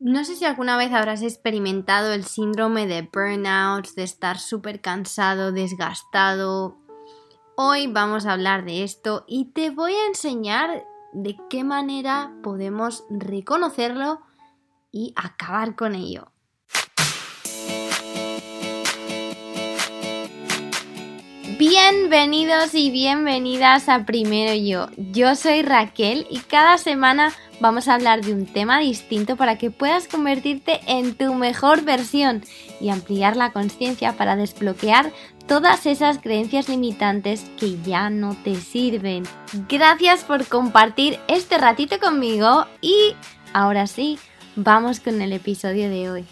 No sé si alguna vez habrás experimentado el síndrome de burnout, de estar súper cansado, desgastado. Hoy vamos a hablar de esto y te voy a enseñar de qué manera podemos reconocerlo y acabar con ello. Bienvenidos y bienvenidas a Primero Yo. Yo soy Raquel y cada semana vamos a hablar de un tema distinto para que puedas convertirte en tu mejor versión y ampliar la conciencia para desbloquear todas esas creencias limitantes que ya no te sirven. Gracias por compartir este ratito conmigo y ahora sí, vamos con el episodio de hoy.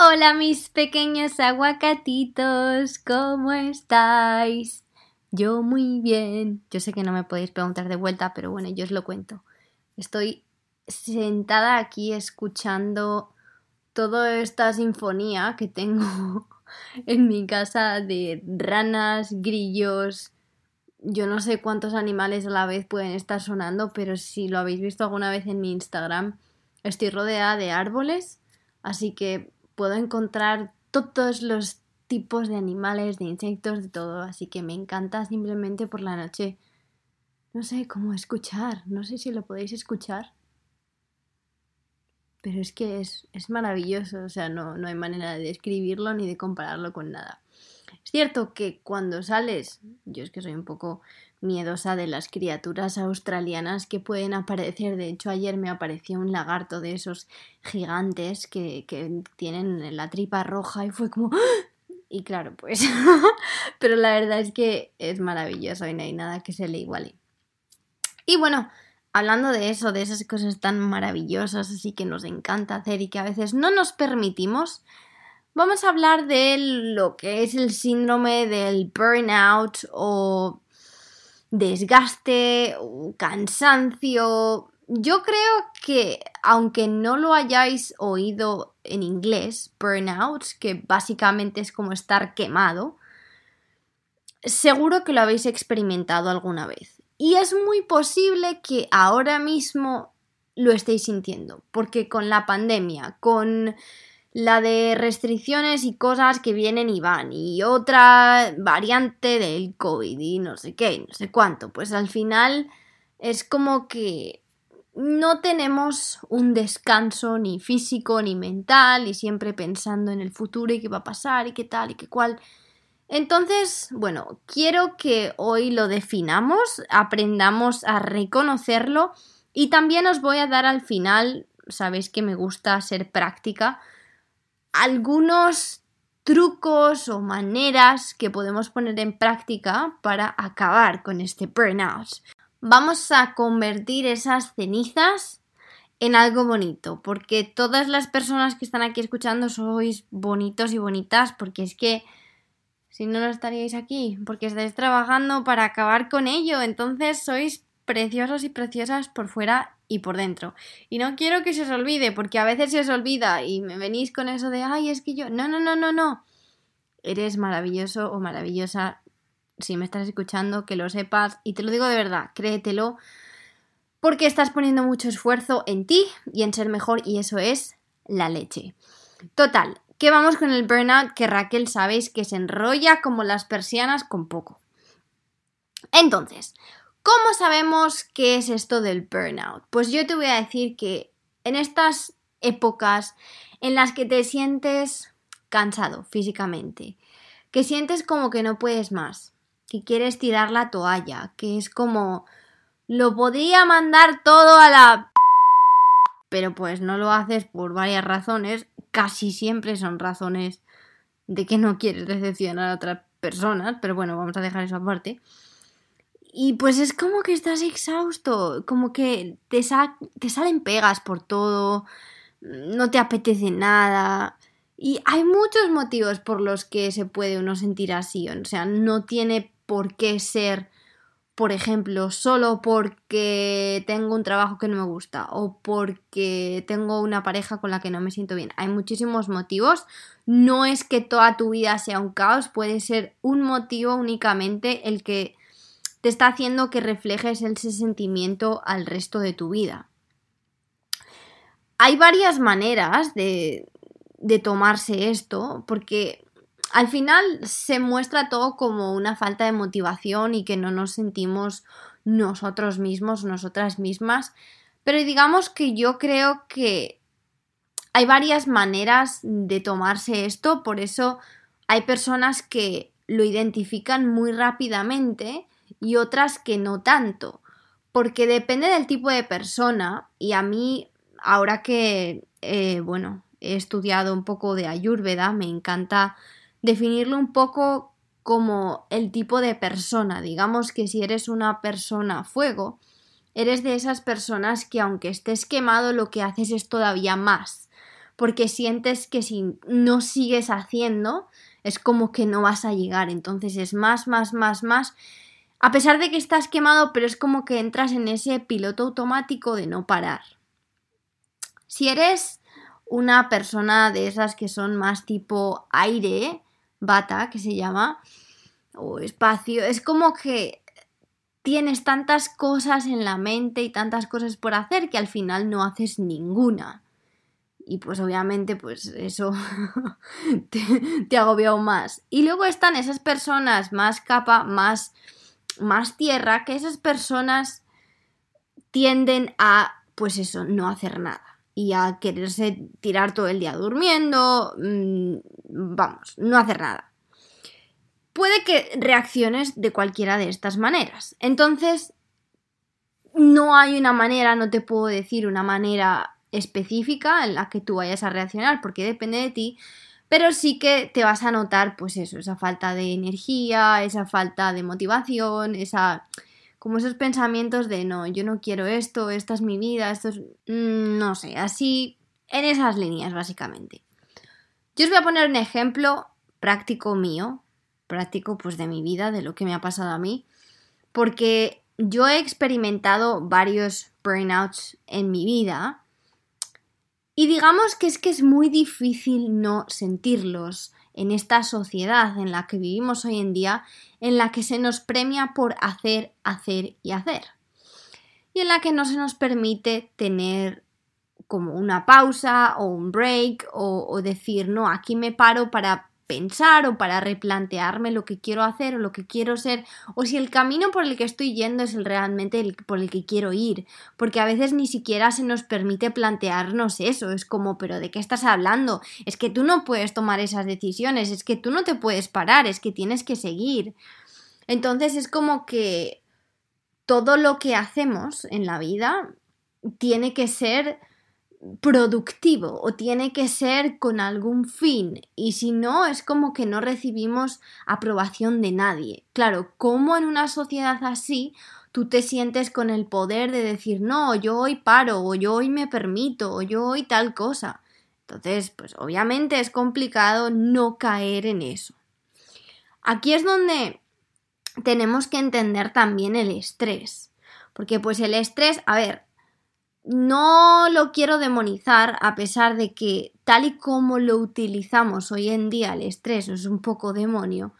Hola mis pequeños aguacatitos, ¿cómo estáis? Yo muy bien. Yo sé que no me podéis preguntar de vuelta, pero bueno, yo os lo cuento. Estoy sentada aquí escuchando toda esta sinfonía que tengo en mi casa de ranas, grillos, yo no sé cuántos animales a la vez pueden estar sonando, pero si lo habéis visto alguna vez en mi Instagram, estoy rodeada de árboles, así que puedo encontrar todos los tipos de animales, de insectos, de todo, así que me encanta simplemente por la noche. No sé cómo escuchar, no sé si lo podéis escuchar. Pero es que es, es maravilloso, o sea, no, no hay manera de describirlo ni de compararlo con nada. Es cierto que cuando sales, yo es que soy un poco miedosa de las criaturas australianas que pueden aparecer. De hecho, ayer me apareció un lagarto de esos gigantes que, que tienen la tripa roja y fue como... ¡Ah! Y claro, pues... Pero la verdad es que es maravilloso y no hay nada que se le iguale. Y bueno, hablando de eso, de esas cosas tan maravillosas, así que nos encanta hacer y que a veces no nos permitimos, vamos a hablar de lo que es el síndrome del burnout o desgaste, cansancio. Yo creo que aunque no lo hayáis oído en inglés, burnout, que básicamente es como estar quemado, seguro que lo habéis experimentado alguna vez. Y es muy posible que ahora mismo lo estéis sintiendo, porque con la pandemia, con la de restricciones y cosas que vienen y van, y otra variante del COVID y no sé qué, no sé cuánto. Pues al final es como que no tenemos un descanso ni físico ni mental y siempre pensando en el futuro y qué va a pasar y qué tal y qué cual. Entonces, bueno, quiero que hoy lo definamos, aprendamos a reconocerlo y también os voy a dar al final, sabéis que me gusta ser práctica, algunos trucos o maneras que podemos poner en práctica para acabar con este burnout. Vamos a convertir esas cenizas en algo bonito, porque todas las personas que están aquí escuchando sois bonitos y bonitas, porque es que si no, no estaríais aquí, porque estáis trabajando para acabar con ello, entonces sois preciosos y preciosas por fuera y por dentro. Y no quiero que se os olvide, porque a veces se os olvida y me venís con eso de, ay, es que yo, no, no, no, no, no. Eres maravilloso o maravillosa. Si me estás escuchando, que lo sepas. Y te lo digo de verdad, créetelo. Porque estás poniendo mucho esfuerzo en ti y en ser mejor y eso es la leche. Total, que vamos con el burnout que Raquel sabéis que se enrolla como las persianas con poco. Entonces, ¿Cómo sabemos qué es esto del burnout? Pues yo te voy a decir que en estas épocas en las que te sientes cansado físicamente, que sientes como que no puedes más, que quieres tirar la toalla, que es como lo podría mandar todo a la pero pues no lo haces por varias razones, casi siempre son razones de que no quieres decepcionar a otras personas, pero bueno, vamos a dejar eso aparte. Y pues es como que estás exhausto, como que te, te salen pegas por todo, no te apetece nada. Y hay muchos motivos por los que se puede uno sentir así. O sea, no tiene por qué ser, por ejemplo, solo porque tengo un trabajo que no me gusta o porque tengo una pareja con la que no me siento bien. Hay muchísimos motivos. No es que toda tu vida sea un caos, puede ser un motivo únicamente el que te está haciendo que reflejes ese sentimiento al resto de tu vida. hay varias maneras de, de tomarse esto, porque al final se muestra todo como una falta de motivación y que no nos sentimos nosotros mismos, nosotras mismas. Pero digamos que yo creo que hay varias maneras de tomarse esto, por eso hay personas que lo identifican muy rápidamente y otras que no tanto, porque depende del tipo de persona y a mí, ahora que, eh, bueno, he estudiado un poco de Ayurveda, me encanta definirlo un poco como el tipo de persona. Digamos que si eres una persona fuego, eres de esas personas que aunque estés quemado lo que haces es todavía más, porque sientes que si no sigues haciendo es como que no vas a llegar, entonces es más, más, más, más, a pesar de que estás quemado, pero es como que entras en ese piloto automático de no parar. Si eres una persona de esas que son más tipo aire, bata, que se llama, o espacio, es como que tienes tantas cosas en la mente y tantas cosas por hacer que al final no haces ninguna. Y pues obviamente pues eso te, te agobia aún más. Y luego están esas personas más capa, más, más tierra, que esas personas tienden a pues eso, no hacer nada y a quererse tirar todo el día durmiendo, mm, vamos, no hacer nada. Puede que reacciones de cualquiera de estas maneras. Entonces, no hay una manera, no te puedo decir una manera específica en la que tú vayas a reaccionar, porque depende de ti, pero sí que te vas a notar, pues eso, esa falta de energía, esa falta de motivación, esa como esos pensamientos de no, yo no quiero esto, esta es mi vida, esto es... Mm, no sé, así en esas líneas básicamente. Yo os voy a poner un ejemplo práctico mío, práctico pues de mi vida, de lo que me ha pasado a mí, porque yo he experimentado varios burnouts en mi vida y digamos que es que es muy difícil no sentirlos en esta sociedad en la que vivimos hoy en día, en la que se nos premia por hacer, hacer y hacer. Y en la que no se nos permite tener como una pausa o un break o, decir, no, aquí me paro para pensar o para replantearme lo que quiero hacer o lo que quiero ser o si el camino por el que estoy yendo es el realmente el por el que quiero ir porque a veces ni siquiera se nos permite plantearnos eso es como pero de qué estás hablando es que tú no puedes tomar esas decisiones es que tú no te puedes parar es que tienes que seguir entonces es como que todo lo que hacemos en la vida tiene que ser productivo o tiene que ser con algún fin y si no es como que no recibimos aprobación de nadie. Claro, ¿cómo en una sociedad así tú te sientes con el poder de decir no, yo hoy paro o yo hoy me permito o yo hoy tal cosa? Entonces, pues obviamente es complicado no caer en eso. Aquí es donde tenemos que entender también el estrés. Porque pues el estrés, a ver, no lo quiero demonizar a pesar de que tal y como lo utilizamos hoy en día el estrés es un poco demonio,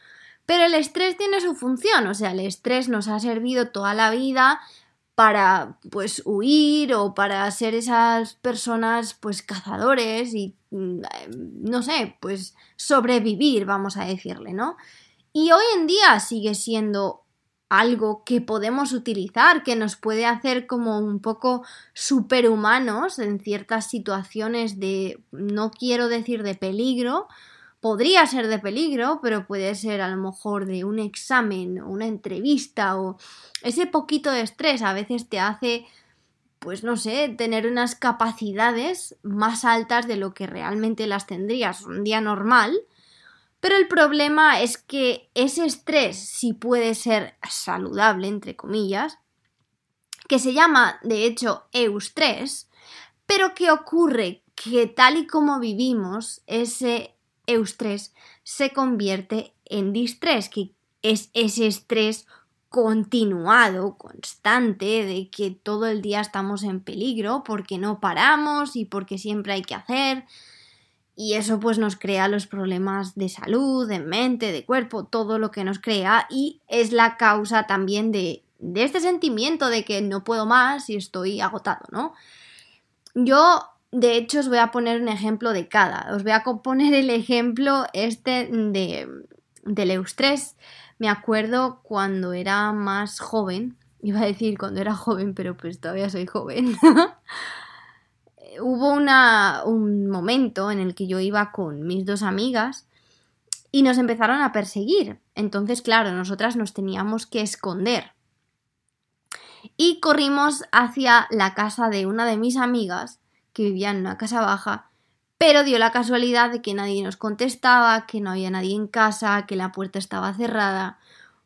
pero el estrés tiene su función, o sea, el estrés nos ha servido toda la vida para pues huir o para ser esas personas pues cazadores y mm, no sé, pues sobrevivir, vamos a decirle, ¿no? Y hoy en día sigue siendo algo que podemos utilizar, que nos puede hacer como un poco superhumanos en ciertas situaciones de, no quiero decir de peligro, podría ser de peligro, pero puede ser a lo mejor de un examen, una entrevista o ese poquito de estrés a veces te hace, pues no sé, tener unas capacidades más altas de lo que realmente las tendrías. Un día normal pero el problema es que ese estrés sí puede ser saludable, entre comillas, que se llama, de hecho, eustrés, pero que ocurre que tal y como vivimos, ese eustrés se convierte en distrés, que es ese estrés continuado, constante, de que todo el día estamos en peligro porque no paramos y porque siempre hay que hacer, y eso pues nos crea los problemas de salud, de mente, de cuerpo, todo lo que nos crea y es la causa también de, de este sentimiento de que no puedo más y estoy agotado, ¿no? Yo de hecho, os voy a poner un ejemplo de cada. Os voy a poner el ejemplo este de, del Eustrés. Me acuerdo cuando era más joven, iba a decir cuando era joven, pero pues todavía soy joven. Hubo un momento en el que yo iba con mis dos amigas y nos empezaron a perseguir. Entonces, claro, nosotras nos teníamos que esconder. Y corrimos hacia la casa de una de mis amigas, que vivía en una casa baja, pero dio la casualidad de que nadie nos contestaba, que no había nadie en casa, que la puerta estaba cerrada.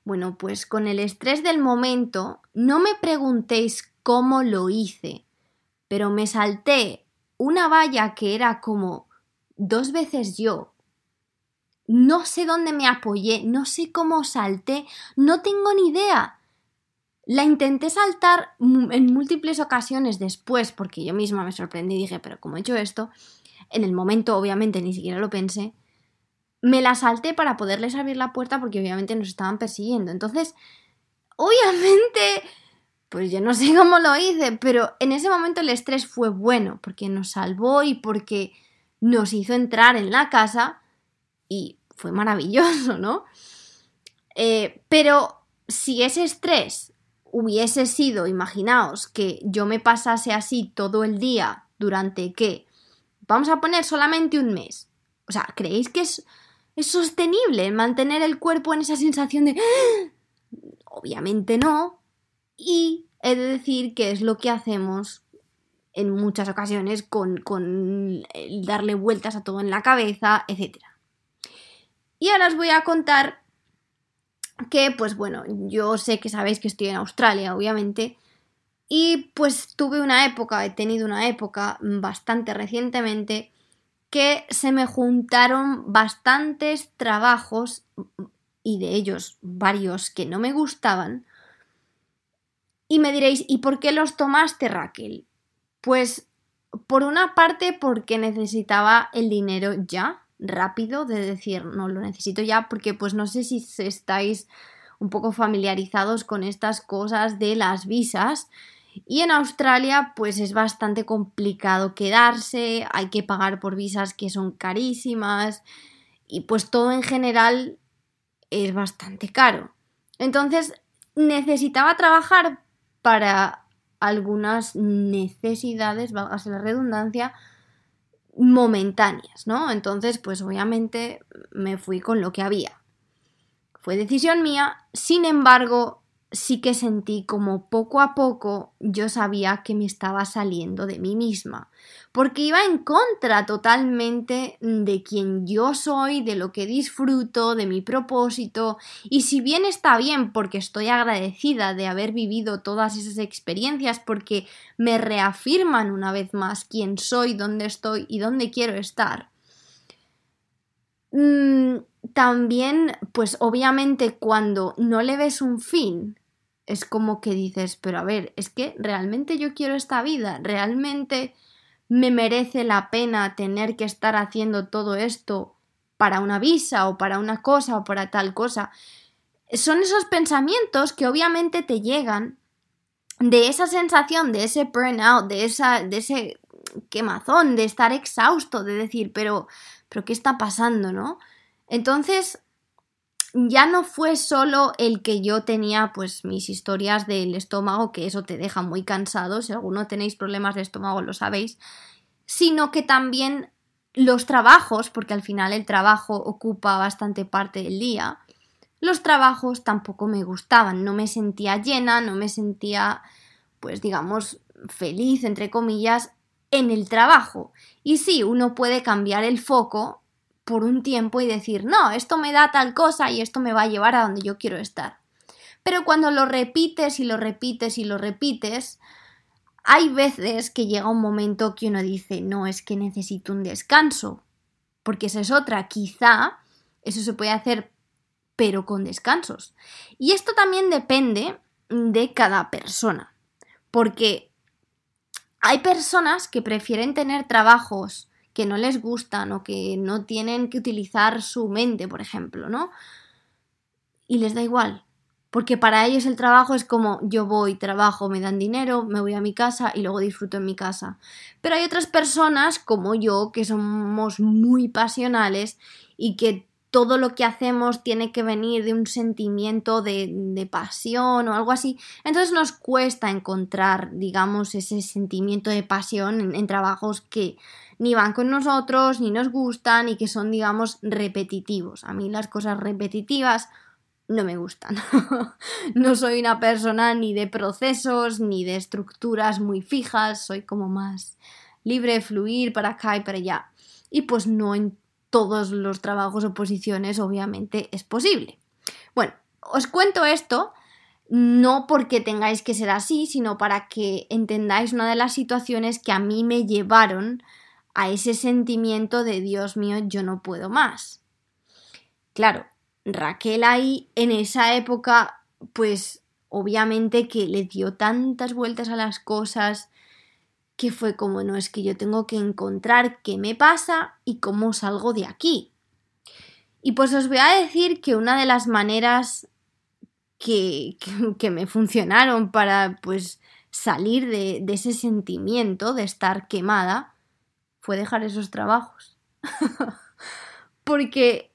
Bueno, pues con el estrés del momento, no me preguntéis cómo lo hice, pero me salté una valla que era como dos veces yo. No sé dónde me apoyé, no sé cómo salté, no tengo ni idea. La intenté saltar en múltiples ocasiones después porque yo misma me sorprendí y dije, pero ¿cómo he hecho esto? En el momento, obviamente, ni siquiera lo pensé me la salté para poderles abrir la puerta porque obviamente nos estaban persiguiendo. Entonces, obviamente, pues yo no sé cómo lo hice, pero en ese momento el estrés fue bueno porque nos salvó y porque nos hizo entrar en la casa y fue maravilloso, ¿no? Eh, pero si ese estrés hubiese sido, imaginaos, que yo me pasase así todo el día durante qué, vamos a poner solamente un mes. O sea, ¿creéis que es ¿Es sostenible mantener el cuerpo en esa sensación de... ¡Ah! Obviamente no. Y he de decir que es lo que hacemos en muchas ocasiones con, con darle vueltas a todo en la cabeza, etc. Y ahora os voy a contar que, pues bueno, yo sé que sabéis que estoy en Australia, obviamente, y pues tuve una época, he tenido una época bastante recientemente que se me juntaron bastantes trabajos y de ellos varios que no me gustaban. Y me diréis, ¿y por qué los tomaste, Raquel? Pues por una parte porque necesitaba el dinero ya, rápido, de decir, no lo necesito ya, porque pues no sé si estáis un poco familiarizados con estas cosas de las visas y en Australia pues es bastante complicado quedarse, hay que pagar por visas que son carísimas y pues todo en general es bastante caro. Entonces necesitaba trabajar para algunas necesidades, valga la redundancia, momentáneas, ¿no? Entonces pues obviamente me fui con lo que había. Fue decisión mía, sin embargo sí que sentí como poco a poco yo sabía que me estaba saliendo de mí misma, porque iba en contra totalmente de quien yo soy, de lo que disfruto, de mi propósito, y si bien está bien porque estoy agradecida de haber vivido todas esas experiencias porque me reafirman una vez más quién soy, dónde estoy y dónde quiero estar, mm, también, pues obviamente cuando no le ves un fin, es como que dices, pero a ver, es que realmente yo quiero esta vida, realmente me merece la pena tener que estar haciendo todo esto para una visa o para una cosa o para tal cosa. Son esos pensamientos que obviamente te llegan de esa sensación, de ese burnout, de, esa, de ese quemazón, de estar exhausto, de decir, pero, pero ¿qué está pasando, no? Entonces, ya no fue solo el que yo tenía pues mis historias del estómago, que eso te deja muy cansado, si alguno tenéis problemas de estómago lo sabéis, sino que también los trabajos, porque al final el trabajo ocupa bastante parte del día, los trabajos tampoco me gustaban, no me sentía llena, no me sentía pues digamos feliz entre comillas en el trabajo. Y sí, uno puede cambiar el foco por un tiempo y decir, no, esto me da tal cosa y esto me va a llevar a donde yo quiero estar. Pero cuando lo repites y lo repites y lo repites, hay veces que llega un momento que uno dice, no, es que necesito un descanso, porque esa es otra, quizá eso se puede hacer, pero con descansos. Y esto también depende de cada persona, porque hay personas que prefieren tener trabajos que no les gustan o que no tienen que utilizar su mente, por ejemplo, ¿no? Y les da igual. porque para ellos el trabajo es como yo voy, trabajo, me dan dinero, me voy a mi casa y luego disfruto en mi casa. Pero hay otras personas como yo que somos muy pasionales y que todo lo que hacemos tiene que venir de un sentimiento de, pasión o algo así. Entonces nos cuesta encontrar, digamos, ese sentimiento de pasión en trabajos que ni van con nosotros, ni nos gustan y que son, digamos, repetitivos. A mí las cosas repetitivas no me gustan. no soy una persona ni de procesos ni de estructuras muy fijas, soy como más libre de fluir para acá y para allá. Y pues no en todos los trabajos o posiciones obviamente es posible. Bueno, os cuento esto no porque tengáis que ser así, sino para que entendáis una de las situaciones que a mí me llevaron a ese sentimiento de Dios mío, yo no puedo más. Claro, Raquel ahí en esa época, pues obviamente que le dio tantas vueltas a las cosas que fue como, no, es que yo tengo que encontrar qué me pasa y cómo salgo de aquí. Y pues os voy a decir que una de las maneras que, que, me funcionaron para pues salir de, de ese sentimiento de estar quemada fue dejar esos trabajos. Porque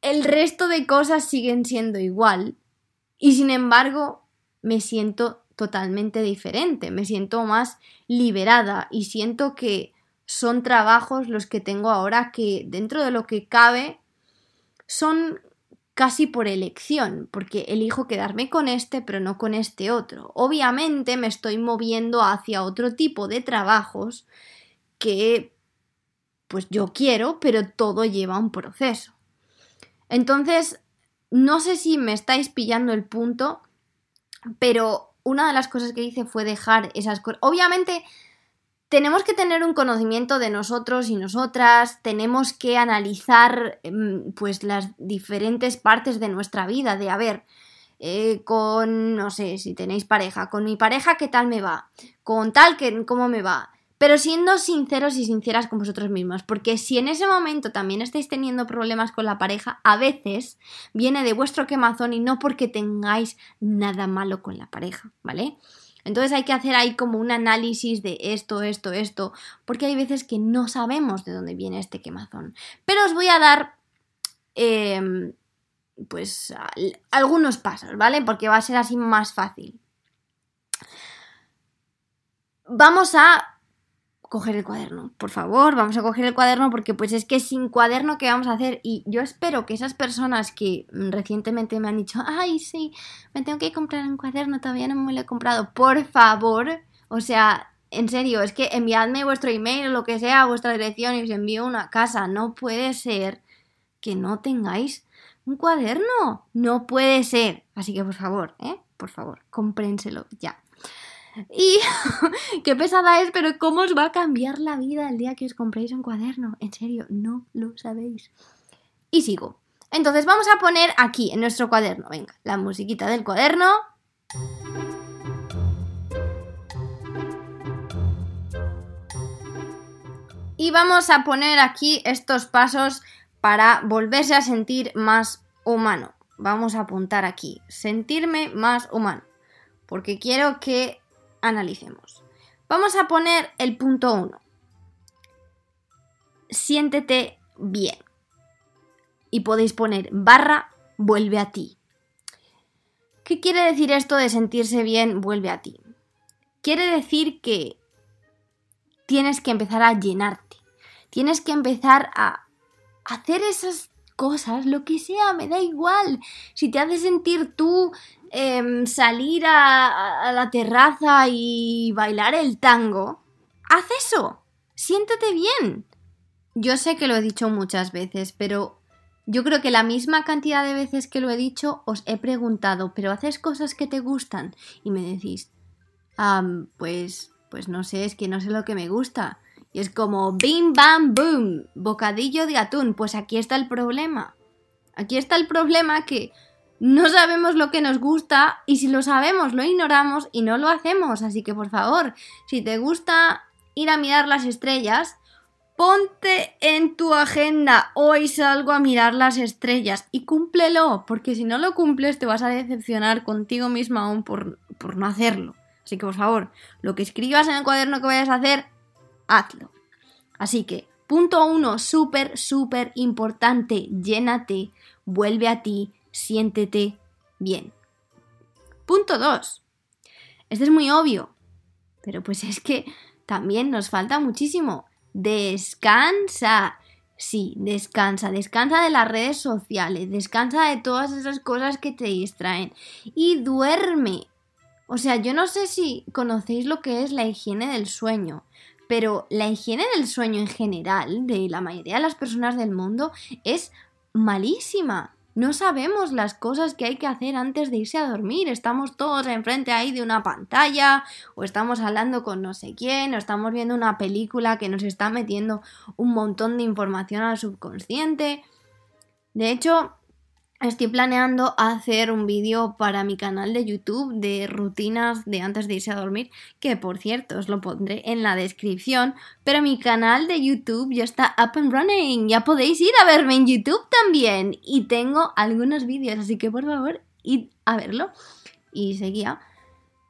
el resto de cosas siguen siendo igual y sin embargo me siento totalmente diferente, me siento más liberada y siento que son trabajos los que tengo ahora que dentro de lo que cabe son casi por elección, porque elijo quedarme con este pero no con este otro. Obviamente me estoy moviendo hacia otro tipo de trabajos que pues yo quiero, pero todo lleva un proceso. Entonces, no sé si me estáis pillando el punto, pero una de las cosas que hice fue dejar esas cosas. Obviamente, tenemos que tener un conocimiento de nosotros y nosotras, tenemos que analizar em, pues las diferentes partes de nuestra vida, de a ver, eh, con, no sé, si tenéis pareja, con mi pareja, ¿qué tal me va? Con tal, que, ¿cómo me va? Pero siendo sinceros y sinceras con vosotros mismos, porque si en ese momento también estáis teniendo problemas con la pareja, a veces viene de vuestro quemazón y no porque tengáis nada malo con la pareja, ¿vale? Entonces hay que hacer ahí como un análisis de esto, esto, esto, porque hay veces que no sabemos de dónde viene este quemazón. Pero os voy a dar, em, pues, algunos pasos, ¿vale? Porque va a ser así más fácil. Vamos a coger el cuaderno. Por favor, vamos a coger el cuaderno porque pues es que sin cuaderno, ¿qué vamos a hacer? Y yo espero que esas personas que recientemente me han dicho, ay, sí, me tengo que comprar un cuaderno, todavía no me lo he comprado, por favor, o sea, en serio, es que enviadme vuestro email lo que sea, vuestra dirección y os envío una casa. No puede ser que no tengáis un cuaderno. No puede ser. Así que por favor, ¿eh? Por favor, comprénselo ya. Y qué pesada es, pero ¿cómo os va a cambiar la vida el día que os compréis un cuaderno? En serio, no lo sabéis. Y sigo. Entonces vamos a poner aquí en nuestro cuaderno, venga, la musiquita del cuaderno. Y vamos a poner aquí estos pasos para volverse a sentir más humano. Vamos a apuntar aquí, sentirme más humano. Porque quiero que analicemos. Vamos a poner el punto 1. Siéntete bien. Y podéis poner barra vuelve a ti. ¿Qué quiere decir esto de sentirse bien vuelve a ti? Quiere decir que tienes que empezar a llenarte. Tienes que empezar a hacer esas cosas, lo que sea, me da igual. Si te hace sentir tú Em, salir a, la terraza y bailar el tango, haz eso. Siéntete bien. Yo sé que lo he dicho muchas veces, pero yo creo que la misma cantidad de veces que lo he dicho os he preguntado, ¿pero haces cosas que te gustan? Y me decís, pues, pues no sé, es que no sé lo que me gusta. Y es como, bim, bam, boom, bocadillo de atún. Pues aquí está el problema. Aquí está el problema que no sabemos lo que nos gusta y si lo sabemos lo ignoramos y no lo hacemos. Así que por favor, si te gusta ir a mirar las estrellas, Ponte en tu agenda, hoy salgo a mirar las estrellas y cúmplelo, porque si no lo cumples te vas a decepcionar contigo misma aún por, por no hacerlo. Así que por favor, lo que escribas en el cuaderno que vayas a hacer, hazlo. Así que, punto uno, súper, súper importante, llénate, vuelve a ti, siéntete bien. Punto dos. Este es muy obvio, pero pues es que también nos falta muchísimo. Descansa. Sí, descansa, descansa de las redes sociales, descansa de todas esas cosas que te distraen y duerme. O sea, yo no sé si conocéis lo que es la higiene del sueño, pero la higiene del sueño en general de la mayoría de las personas del mundo es malísima. No sabemos las cosas que hay que hacer antes de irse a dormir. Estamos todos enfrente ahí de una pantalla, o estamos hablando con no sé quién, o estamos viendo una película que nos está metiendo un montón de información al subconsciente. De hecho, Estoy planeando hacer un vídeo para mi canal de YouTube de rutinas de antes de irse a dormir, que por cierto os lo pondré en la descripción, pero mi canal de YouTube ya está up and running, ya podéis ir a verme en YouTube también. Y tengo algunos vídeos, así que por favor id a verlo. Y seguía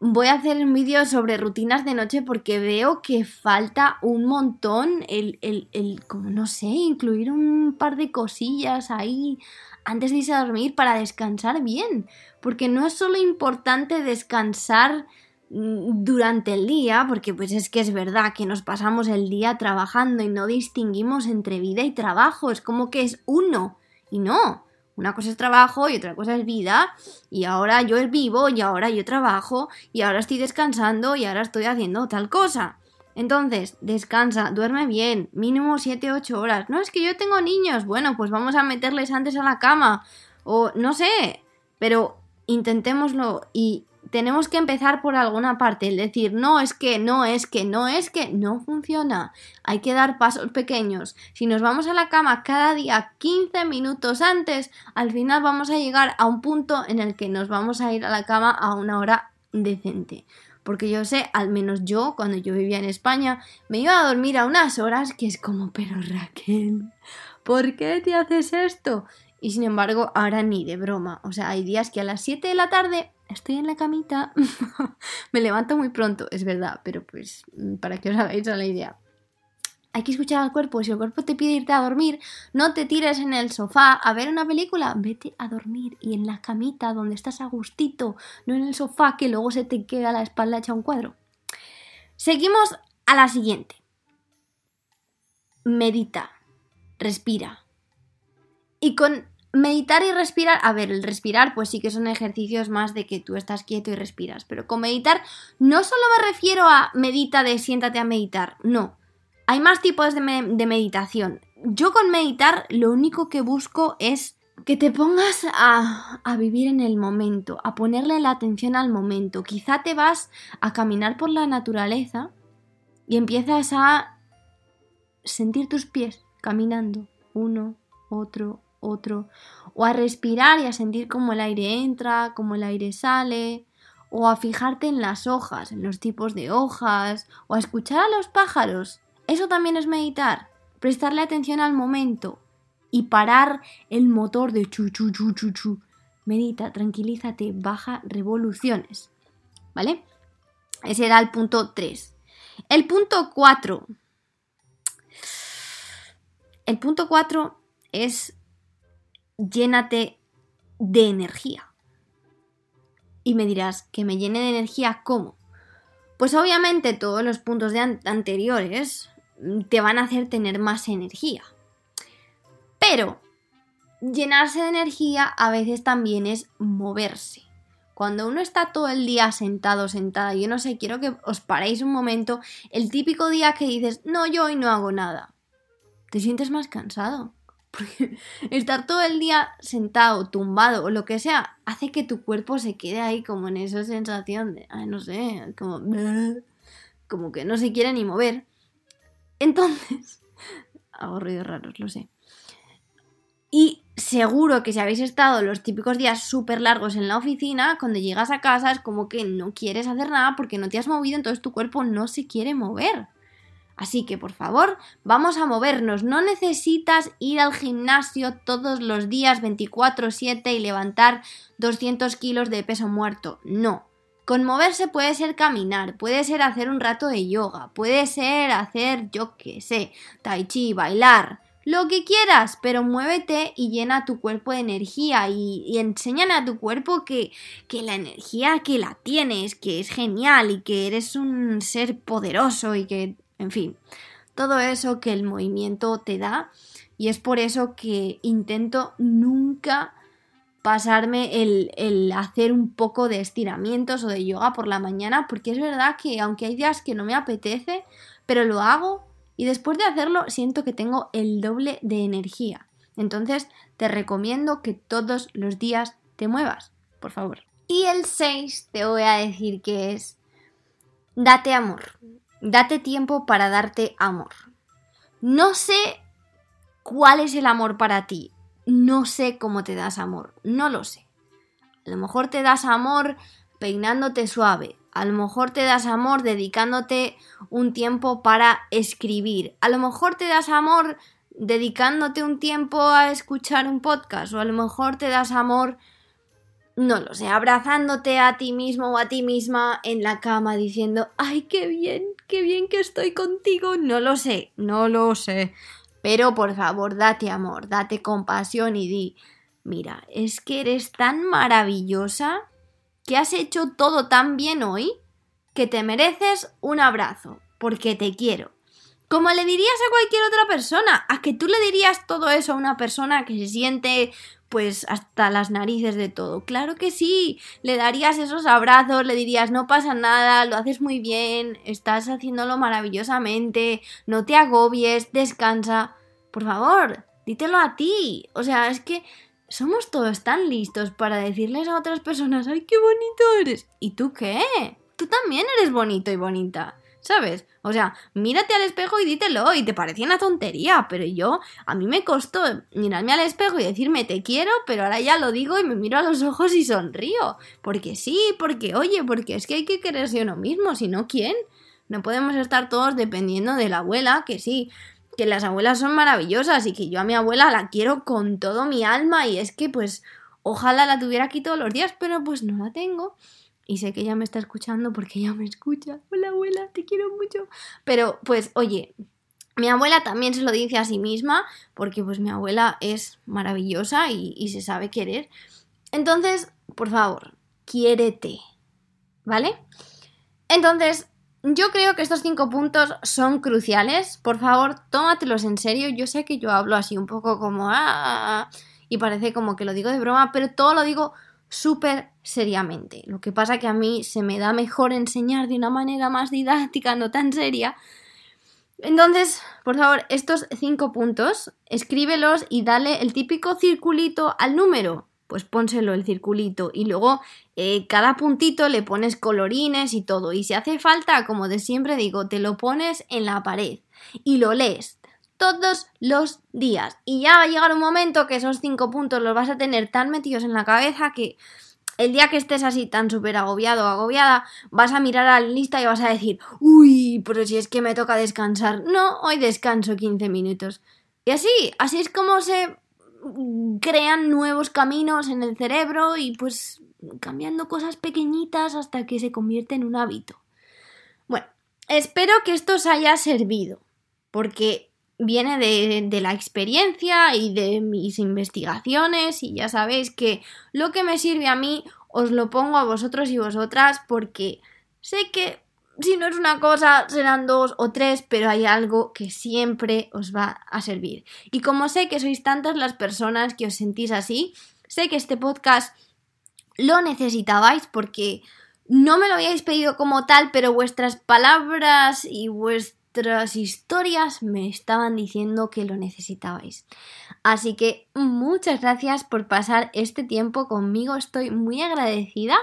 voy a hacer un vídeo sobre rutinas de noche porque veo que falta un montón el, el, el, como no sé, incluir un par de cosillas ahí antes de irse a dormir para descansar bien. Porque no es solo importante descansar mm, durante el día, porque pues es que es verdad que nos pasamos el día trabajando y no distinguimos entre vida y trabajo, es como que es uno y no. Una cosa es trabajo y otra cosa es vida. Y ahora yo vivo y ahora yo trabajo y ahora estoy descansando y ahora estoy haciendo tal cosa. Entonces, descansa, duerme bien, mínimo 7-8 horas. No es que yo tengo niños. Bueno, pues vamos a meterles antes a la cama. O no sé. Pero intentémoslo y tenemos que empezar por alguna parte, el decir, no es que, no es que, no es que, no funciona. Hay que dar pasos pequeños. Si nos vamos a la cama cada día 15 minutos antes, al final vamos a llegar a un punto en el que nos vamos a ir a la cama a una hora decente. Porque yo sé, al menos yo, cuando yo vivía en España, me iba a dormir a unas horas que es como, pero Raquel, ¿por qué te haces esto? Y sin embargo, ahora ni de broma. O sea, hay días que a las 7 de la tarde estoy en la camita, me levanto muy pronto, es verdad, pero pues mm, para que os hagáis la idea. Hay que escuchar al cuerpo. Si el cuerpo te pide irte a dormir, no te tires en el sofá a ver una película. Vete a dormir y en la camita donde estás a gustito, no en el sofá que luego se te queda la espalda hecha un cuadro. Seguimos a la siguiente. Medita, respira. Y con meditar y respirar, a ver, el respirar pues sí que son ejercicios más de que tú estás quieto y respiras, pero con meditar no solo me refiero a medita de siéntate a meditar, no. Hay más tipos de, meditación. Yo con meditar lo único que busco es que te pongas a, a, vivir en el momento, a ponerle la atención al momento. Quizá te vas a caminar por la naturaleza y empiezas a sentir tus pies caminando, uno, otro, otro, o a respirar y a sentir cómo el aire entra, cómo el aire sale, o a fijarte en las hojas, en los tipos de hojas, o a escuchar a los pájaros. Eso también es meditar, prestarle atención al momento y parar el motor de chu chu chu chu. Medita, tranquilízate, baja revoluciones. ¿Vale? Ese era el punto 3. El punto 4. El punto 4 es llénate de energía. Y me dirás, ¿que me llene de energía cómo? Pues obviamente todos los puntos de anteriores te van a hacer tener más energía. Pero llenarse de energía a veces también es moverse. Cuando uno está todo el día sentado, sentada, yo no sé, quiero que os paréis un momento, el típico día que dices, no, yo hoy no hago nada. Te sientes más cansado. Porque estar todo el día sentado, tumbado o lo que sea, hace que tu cuerpo se quede ahí como en esa sensación de, ay, no sé, como, como que no se quiere ni mover. Entonces, hago ruidos raros, lo sé. Y seguro que si habéis estado los típicos días súper largos en la oficina, cuando llegas a casa es como que no quieres hacer nada porque no te has movido, entonces tu cuerpo no se quiere mover. Así que por favor, vamos a movernos. No necesitas ir al gimnasio todos los días 24/7 y levantar 200 kilos de peso muerto. No. Con moverse puede ser caminar, puede ser hacer un rato de yoga, puede ser hacer, yo qué sé, tai chi, bailar, lo que quieras, pero muévete y llena tu cuerpo de energía y, y enséñale a tu cuerpo que, que la energía que la tienes, que es genial y que eres un ser poderoso y que, en fin, todo eso que el movimiento te da y es por eso que intento nunca pasarme el, hacer un poco de estiramientos o de yoga por la mañana, porque es verdad que aunque hay días que no me apetece, pero lo hago y después de hacerlo siento que tengo el doble de energía. Entonces te recomiendo que todos los días te muevas, por favor. Y el 6 te voy a decir que es date amor. Date tiempo para darte amor. No sé cuál es el amor para ti. No sé cómo te das amor. No lo sé. A lo mejor te das amor peinándote suave, a lo mejor te das amor dedicándote un tiempo para escribir. A lo mejor te das amor dedicándote un tiempo a escuchar un podcast. O a lo mejor te das amor, no lo sé, abrazándote a ti mismo o a ti misma en la cama diciendo, ay, qué bien, qué bien que estoy contigo. No lo sé, no lo sé. Pero por favor, date amor, date compasión y di, mira, es que eres tan maravillosa que has hecho todo tan bien hoy que te mereces un abrazo, porque te quiero. Como le dirías a cualquier otra persona, a que tú le dirías todo eso a una persona que se siente pues hasta las narices de todo. Claro que sí, le darías esos abrazos, le dirías no pasa nada, lo haces muy bien, estás haciéndolo maravillosamente, no te agobies, descansa. Por favor, dítelo a ti. O sea, es que somos todos tan listos para decirles a otras personas, ¡ay, qué bonito eres! ¿Y tú qué? Tú también eres bonito y bonita. ¿Sabes? O sea, mírate al espejo y dítelo y te parecía una tontería, pero yo, a mí me costó mirarme al espejo y decirme te quiero, pero ahora ya lo digo y me miro a los ojos y sonrío. Porque sí, porque oye, porque es que hay que quererse uno mismo, si no, ¿quién? No podemos estar todos dependiendo de la abuela, que sí, que las abuelas son maravillosas y que yo a mi abuela la quiero con todo mi alma y es que pues ojalá la tuviera aquí todos los días, pero pues no la tengo. Y sé que ella me está escuchando porque ella me escucha. Hola abuela, te quiero mucho. Pero pues oye, mi abuela también se lo dice a sí misma porque pues mi abuela es maravillosa y, se sabe querer. Entonces, por favor, quiérete. ¿Vale? Entonces, yo creo que estos cinco puntos son cruciales. Por favor, tómatelos en serio. Yo sé que yo hablo así un poco como... Ah, y parece como que lo digo de broma, pero todo lo digo súper seriamente. Lo que pasa que a mí se me da mejor enseñar de una manera más didáctica, no tan seria. Entonces, por favor, estos cinco puntos, escríbelos y dale el típico circulito al número pues pónselo el circulito y luego eh, cada puntito le pones colorines y todo. Y si hace falta, como de siempre digo, te lo pones en la pared y lo lees todos los días. Y ya va a llegar un momento que esos cinco puntos los vas a tener tan metidos en la cabeza que el día que estés así tan súper agobiado o agobiada, vas a mirar a la lista y vas a decir, uy, pero si es que me toca descansar. No, hoy descanso 15 minutos. Y así, así es como se crean nuevos caminos en el cerebro y pues cambiando cosas pequeñitas hasta que se convierte en un hábito. Bueno, espero que esto os haya servido, porque viene de, de, la experiencia y de mis investigaciones y ya sabéis que lo que me sirve a mí os lo pongo a vosotros y vosotras porque sé que si no es una cosa, serán dos o tres, pero hay algo que siempre os va a servir. Y como sé que sois tantas las personas que os sentís así, sé que este podcast lo necesitabais porque no me lo habíais pedido como tal, pero vuestras palabras y vuestras historias me estaban diciendo que lo necesitabais. Así que muchas gracias por pasar este tiempo conmigo, estoy muy agradecida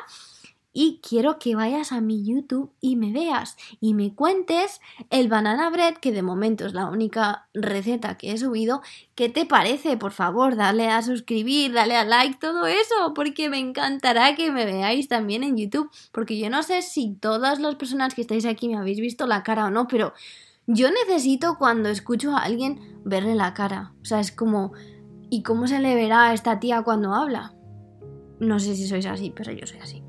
y quiero que vayas a mi YouTube y me veas y me cuentes el banana bread, que de momento es la única receta que he subido. ¿Qué te parece? Por favor, dale a suscribir, dale a like, todo eso, porque me encantará que me veáis también en YouTube, porque yo no sé si todas las personas que estáis aquí me habéis visto la cara o no, pero Yo necesito cuando escucho a alguien verle la cara. O sea, es como, ¿y cómo se le verá a esta tía cuando habla? No sé si sois así, pero yo soy así.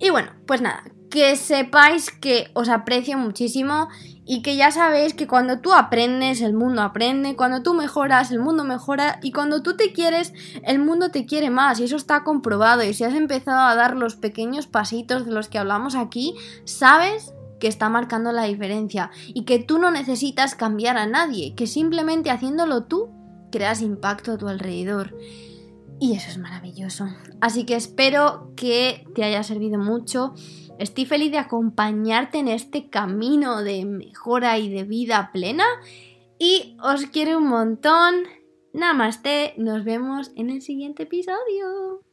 Y bueno, pues nada, que sepáis que os aprecio muchísimo y que ya sabéis que cuando tú aprendes, el mundo aprende, cuando tú mejoras, el mundo mejora y cuando tú te quieres, el mundo te quiere más y eso está comprobado y si has empezado a dar los pequeños pasitos de los que hablamos aquí, sabes que está marcando la diferencia y que tú no necesitas cambiar a nadie, que simplemente haciéndolo tú creas impacto a tu alrededor. Y eso es maravilloso. Así que espero que te haya servido mucho. Estoy feliz de acompañarte en este camino de mejora y de vida plena. Y os quiero un montón. Namaste. Nos vemos en el siguiente episodio.